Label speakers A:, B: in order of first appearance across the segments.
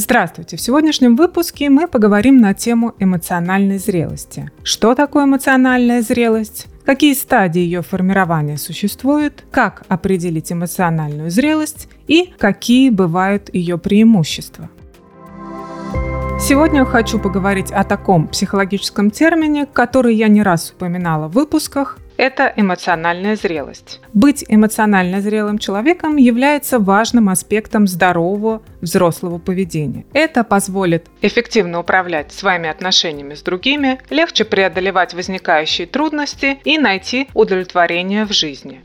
A: Здравствуйте! В сегодняшнем выпуске мы поговорим на тему эмоциональной зрелости. Что такое эмоциональная зрелость? Какие стадии ее формирования существуют? Как определить эмоциональную зрелость? И какие бывают ее преимущества? Сегодня хочу поговорить о таком психологическом термине, который я не раз упоминала в выпусках. Это эмоциональная зрелость. Быть эмоционально зрелым человеком является важным аспектом здорового взрослого поведения. Это позволит эффективно управлять своими отношениями с другими, легче преодолевать возникающие трудности и найти удовлетворение в жизни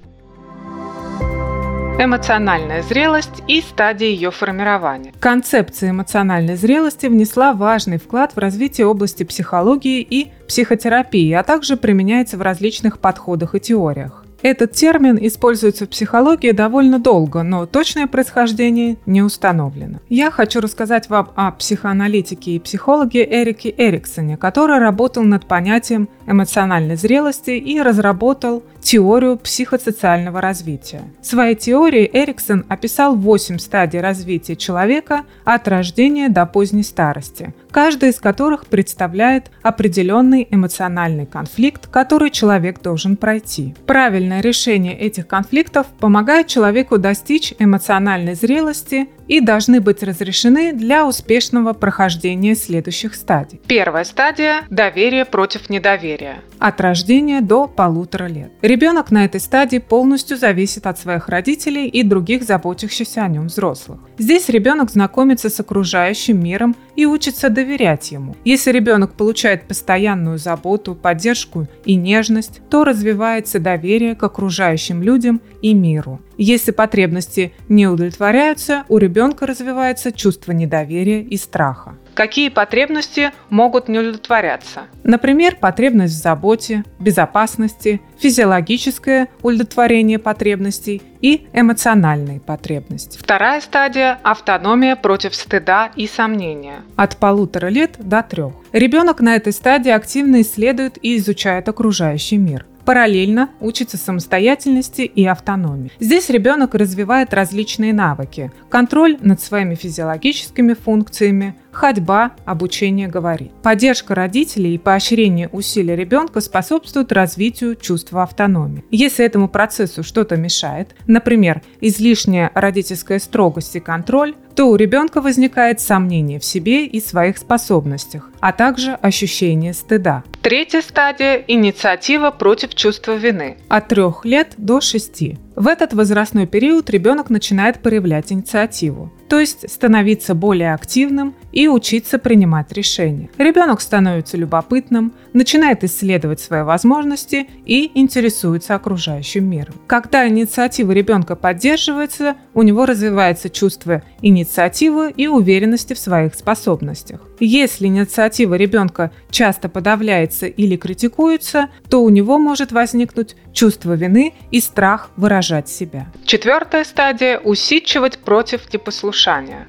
A: эмоциональная зрелость и стадии ее формирования. Концепция эмоциональной зрелости внесла важный вклад в развитие области психологии и психотерапии, а также применяется в различных подходах и теориях. Этот термин используется в психологии довольно долго, но точное происхождение не установлено. Я хочу рассказать вам о психоаналитике и психологе Эрике Эриксоне, который работал над понятием эмоциональной зрелости и разработал теорию психосоциального развития. В своей теории Эриксон описал 8 стадий развития человека от рождения до поздней старости, каждая из которых представляет определенный эмоциональный конфликт, который человек должен пройти. Правильное решение этих конфликтов помогает человеку достичь эмоциональной зрелости и должны быть разрешены для успешного прохождения следующих стадий. Первая стадия – доверие против недоверия. От рождения до полутора лет. Ребенок на этой стадии полностью зависит от своих родителей и других заботящихся о нем взрослых. Здесь ребенок знакомится с окружающим миром и учится доверять ему. Если ребенок получает постоянную заботу, поддержку и нежность, то развивается доверие к окружающим людям и миру. Если потребности не удовлетворяются, у ребенка развивается чувство недоверия и страха. Какие потребности могут не удовлетворяться? Например, потребность в заботе, безопасности, физиологическое удовлетворение потребностей и эмоциональные потребности. Вторая стадия – автономия против стыда и сомнения. От полутора лет до трех. Ребенок на этой стадии активно исследует и изучает окружающий мир параллельно учится самостоятельности и автономии. Здесь ребенок развивает различные навыки. Контроль над своими физиологическими функциями, ходьба, обучение говорить. Поддержка родителей и поощрение усилий ребенка способствуют развитию чувства автономии. Если этому процессу что-то мешает, например, излишняя родительская строгость и контроль, то у ребенка возникает сомнение в себе и своих способностях, а также ощущение стыда. Третья стадия – инициатива против чувства вины. От трех лет до шести. В этот возрастной период ребенок начинает проявлять инициативу, то есть становиться более активным и учиться принимать решения. Ребенок становится любопытным, начинает исследовать свои возможности и интересуется окружающим миром. Когда инициатива ребенка поддерживается, у него развивается чувство инициативы и уверенности в своих способностях. Если инициатива ребенка часто подавляется или критикуется, то у него может возникнуть чувство вины и страх выражать себя. Четвертая стадия – усидчивать против непослушания.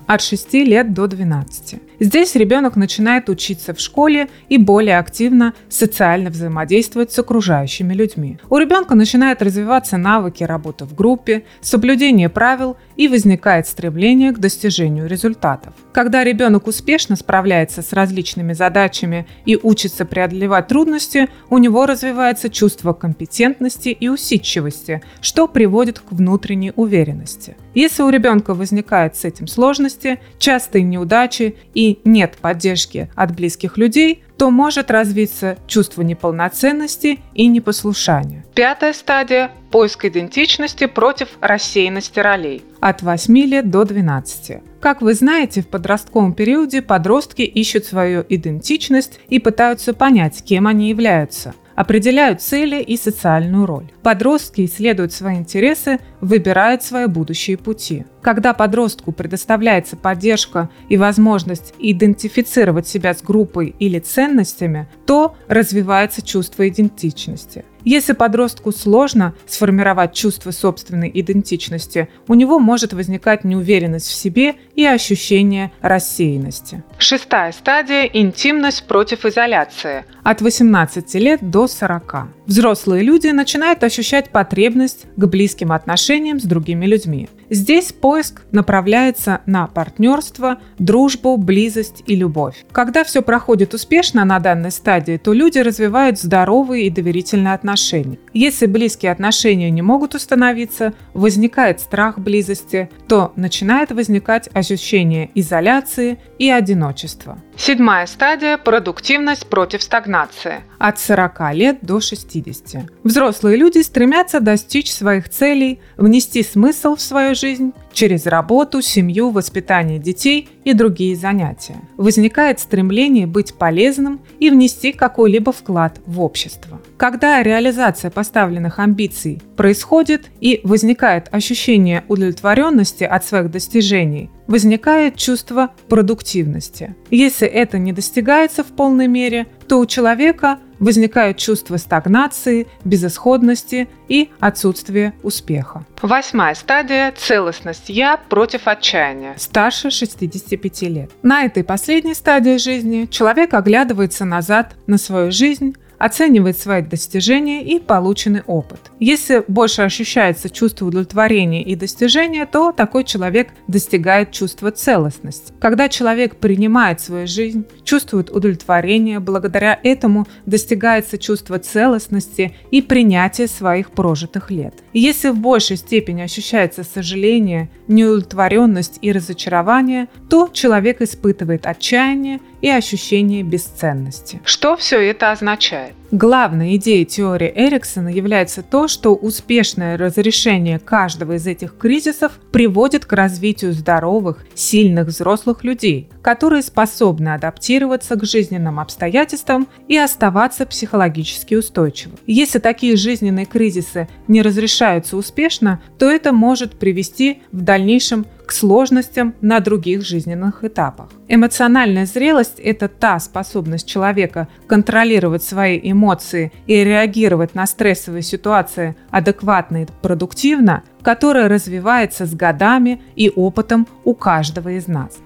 A: От 6 лет до 12. Здесь ребенок начинает учиться в школе и более активно социально взаимодействовать с окружающими людьми. У ребенка начинают развиваться навыки работы в группе, соблюдение правил и возникает стремление к достижению результатов. Когда ребенок успешно справляется с различными задачами и учится преодолевать трудности, у него развивается чувство компетентности и усидчивости, что приводит к внутренней уверенности. Если у ребенка возникают с этим сложности, частые неудачи и нет поддержки от близких людей, то может развиться чувство неполноценности и непослушания. Пятая стадия – поиск идентичности против рассеянности ролей. От 8 лет до 12. Как вы знаете, в подростковом периоде подростки ищут свою идентичность и пытаются понять, кем они являются – определяют цели и социальную роль. Подростки исследуют свои интересы, выбирают свои будущие пути. Когда подростку предоставляется поддержка и возможность идентифицировать себя с группой или ценностями, то развивается чувство идентичности. Если подростку сложно сформировать чувство собственной идентичности, у него может возникать неуверенность в себе и ощущение рассеянности. Шестая стадия – интимность против изоляции. От 18 лет до 40. Взрослые люди начинают ощущать потребность к близким отношениям с другими людьми. Здесь поиск направляется на партнерство, дружбу, близость и любовь. Когда все проходит успешно на данной стадии, то люди развивают здоровые и доверительные отношения. Если близкие отношения не могут установиться, возникает страх близости, то начинает возникать ощущение изоляции и одиночества.
B: Седьмая стадия – продуктивность против стагнации.
A: От 40 лет до 60. Взрослые люди стремятся достичь своих целей, внести смысл в свою жизнь через работу, семью, воспитание детей и другие занятия. Возникает стремление быть полезным и внести какой-либо вклад в общество. Когда реализация поставленных амбиций происходит и возникает ощущение удовлетворенности от своих достижений, возникает чувство продуктивности. Если это не достигается в полной мере, то у человека возникает чувство стагнации, безысходности и отсутствия успеха.
B: Восьмая стадия – целостность «я» против отчаяния.
A: Старше 65 лет. На этой последней стадии жизни человек оглядывается назад на свою жизнь, оценивает свои достижения и полученный опыт. Если больше ощущается чувство удовлетворения и достижения, то такой человек достигает чувства целостности. Когда человек принимает свою жизнь, чувствует удовлетворение, благодаря этому достигается чувство целостности и принятия своих прожитых лет. если в большей степени ощущается сожаление, неудовлетворенность и разочарование, то человек испытывает отчаяние и ощущение бесценности.
B: Что все это означает?
A: Главной идеей теории Эриксона является то, что успешное разрешение каждого из этих кризисов приводит к развитию здоровых, сильных взрослых людей, которые способны адаптироваться к жизненным обстоятельствам и оставаться психологически устойчивы. Если такие жизненные кризисы не разрешаются успешно, то это может привести в дальнейшем к сложностям на других жизненных этапах. Эмоциональная зрелость – это та способность человека контролировать свои эмоции и реагировать на стрессовые ситуации адекватно и продуктивно, которая развивается с годами и опытом у каждого из нас.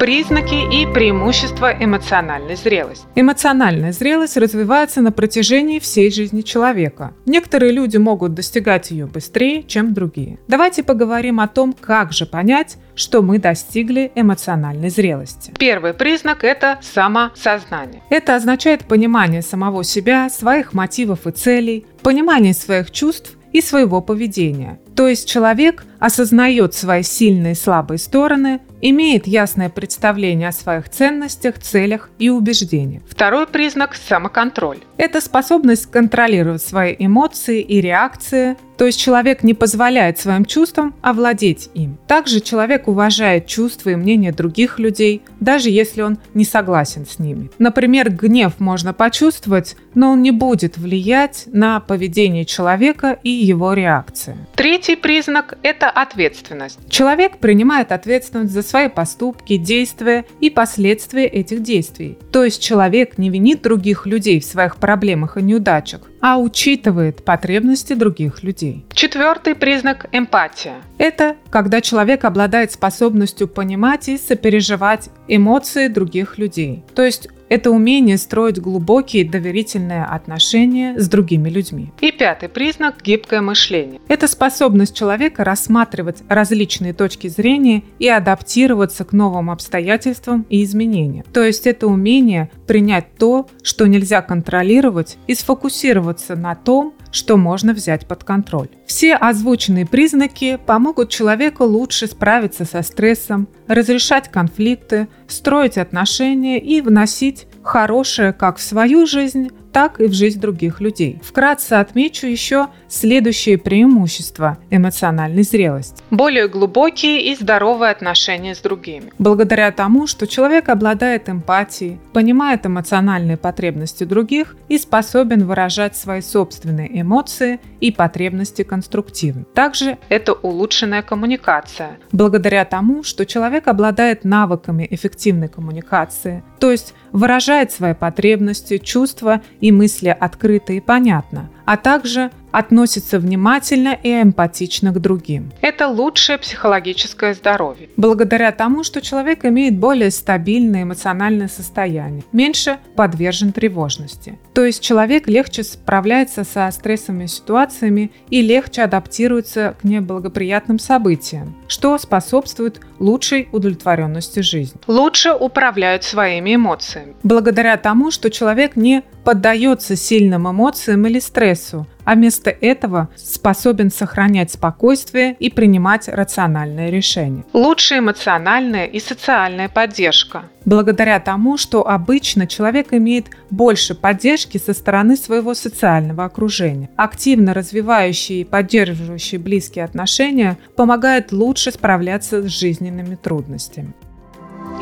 B: Признаки и преимущества эмоциональной зрелости.
A: Эмоциональная зрелость развивается на протяжении всей жизни человека. Некоторые люди могут достигать ее быстрее, чем другие. Давайте поговорим о том, как же понять, что мы достигли эмоциональной зрелости.
B: Первый признак – это самосознание.
A: Это означает понимание самого себя, своих мотивов и целей, понимание своих чувств и своего поведения. То есть человек осознает свои сильные и слабые стороны, имеет ясное представление о своих ценностях, целях и убеждениях.
B: Второй признак – самоконтроль.
A: Это способность контролировать свои эмоции и реакции, то есть человек не позволяет своим чувствам овладеть им. Также человек уважает чувства и мнения других людей, даже если он не согласен с ними. Например, гнев можно почувствовать, но он не будет влиять на поведение человека и его реакции.
B: Третий признак – это ответственность.
A: Человек принимает ответственность за свои поступки, действия и последствия этих действий. То есть человек не винит других людей в своих проблемах и неудачах, а учитывает потребности других людей.
B: Четвертый признак – эмпатия.
A: Это когда человек обладает способностью понимать и сопереживать эмоции других людей. То есть это умение строить глубокие доверительные отношения с другими людьми.
B: И пятый признак – гибкое мышление.
A: Это способность человека рассматривать различные точки зрения и адаптироваться к новым обстоятельствам и изменениям. То есть это умение принять то, что нельзя контролировать, и сфокусироваться на том, что можно взять под контроль. Все озвученные признаки помогут человеку лучше справиться со стрессом, разрешать конфликты, строить отношения и вносить хорошее как в свою жизнь, так и в жизнь других людей. Вкратце отмечу еще следующие преимущества эмоциональной зрелости.
B: Более глубокие и здоровые отношения с другими.
A: Благодаря тому, что человек обладает эмпатией, понимает эмоциональные потребности других и способен выражать свои собственные эмоции и потребности конструктивно. Также
B: это улучшенная коммуникация.
A: Благодаря тому, что человек обладает навыками эффективной коммуникации, то есть выражает свои потребности, чувства и мысли открыто и понятно – а также относится внимательно и эмпатично к другим.
B: Это лучшее психологическое здоровье.
A: Благодаря тому, что человек имеет более стабильное эмоциональное состояние, меньше подвержен тревожности. То есть человек легче справляется со стрессовыми ситуациями и легче адаптируется к неблагоприятным событиям, что способствует лучшей удовлетворенности жизни.
B: Лучше управляют своими эмоциями.
A: Благодаря тому, что человек не поддается сильным эмоциям или стрессу, а вместо этого способен сохранять спокойствие и принимать рациональные решения.
B: Лучшая эмоциональная и социальная поддержка.
A: Благодаря тому, что обычно человек имеет больше поддержки со стороны своего социального окружения. Активно развивающие и поддерживающие близкие отношения помогают лучше справляться с жизненными трудностями.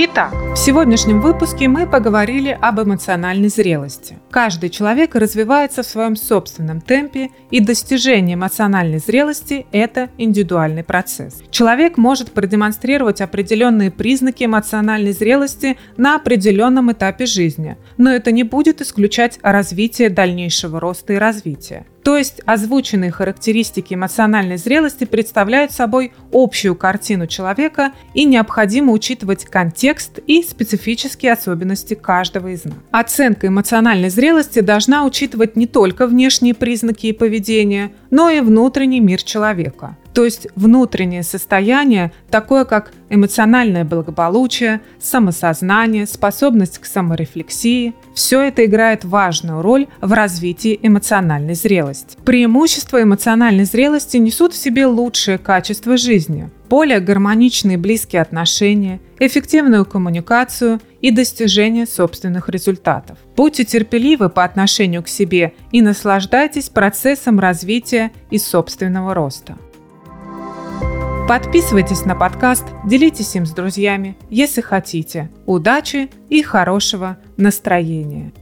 A: Итак, в сегодняшнем выпуске мы поговорили об эмоциональной зрелости. Каждый человек развивается в своем собственном темпе, и достижение эмоциональной зрелости – это индивидуальный процесс. Человек может продемонстрировать определенные признаки эмоциональной зрелости на определенном этапе жизни, но это не будет исключать развитие дальнейшего роста и развития. То есть озвученные характеристики эмоциональной зрелости представляют собой общую картину человека и необходимо учитывать контекст и специфические особенности каждого из нас. Оценка эмоциональной зрелости должна учитывать не только внешние признаки и поведение, но и внутренний мир человека. То есть внутреннее состояние, такое как эмоциональное благополучие, самосознание, способность к саморефлексии, все это играет важную роль в развитии эмоциональной зрелости. Преимущества эмоциональной зрелости несут в себе лучшие качества жизни, более гармоничные близкие отношения, эффективную коммуникацию и достижение собственных результатов. Будьте терпеливы по отношению к себе и наслаждайтесь процессом развития и собственного роста. Подписывайтесь на подкаст, делитесь им с друзьями, если хотите. Удачи и хорошего настроения!